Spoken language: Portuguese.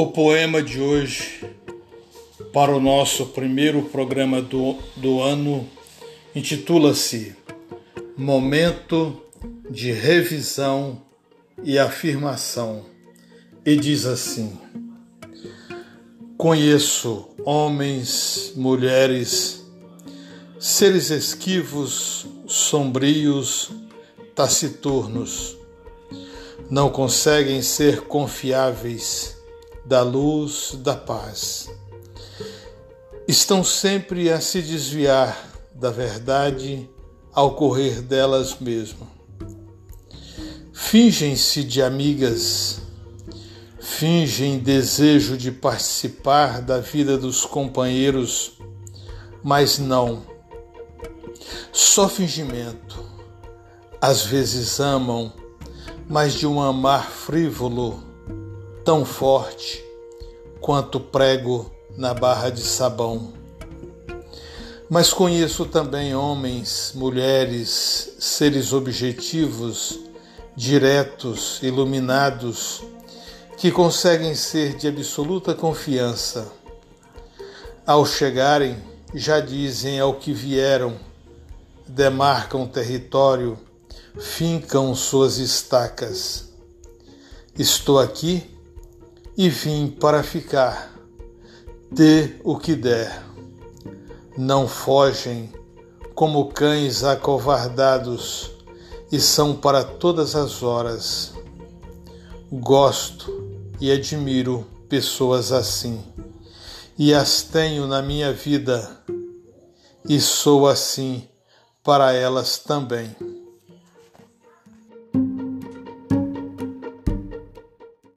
O poema de hoje, para o nosso primeiro programa do, do ano, intitula-se Momento de Revisão e Afirmação e diz assim: Conheço homens, mulheres, seres esquivos, sombrios, taciturnos, não conseguem ser confiáveis da luz da paz. Estão sempre a se desviar da verdade ao correr delas mesmo. Fingem-se de amigas, fingem desejo de participar da vida dos companheiros, mas não. Só fingimento. Às vezes amam, mas de um amar frívolo tão forte quanto prego na barra de sabão. Mas conheço também homens, mulheres, seres objetivos, diretos, iluminados, que conseguem ser de absoluta confiança. Ao chegarem, já dizem ao que vieram, demarcam território, fincam suas estacas. Estou aqui e vim para ficar. Dê o que der. Não fogem como cães acovardados e são para todas as horas. Gosto e admiro pessoas assim, e as tenho na minha vida, e sou assim para elas também.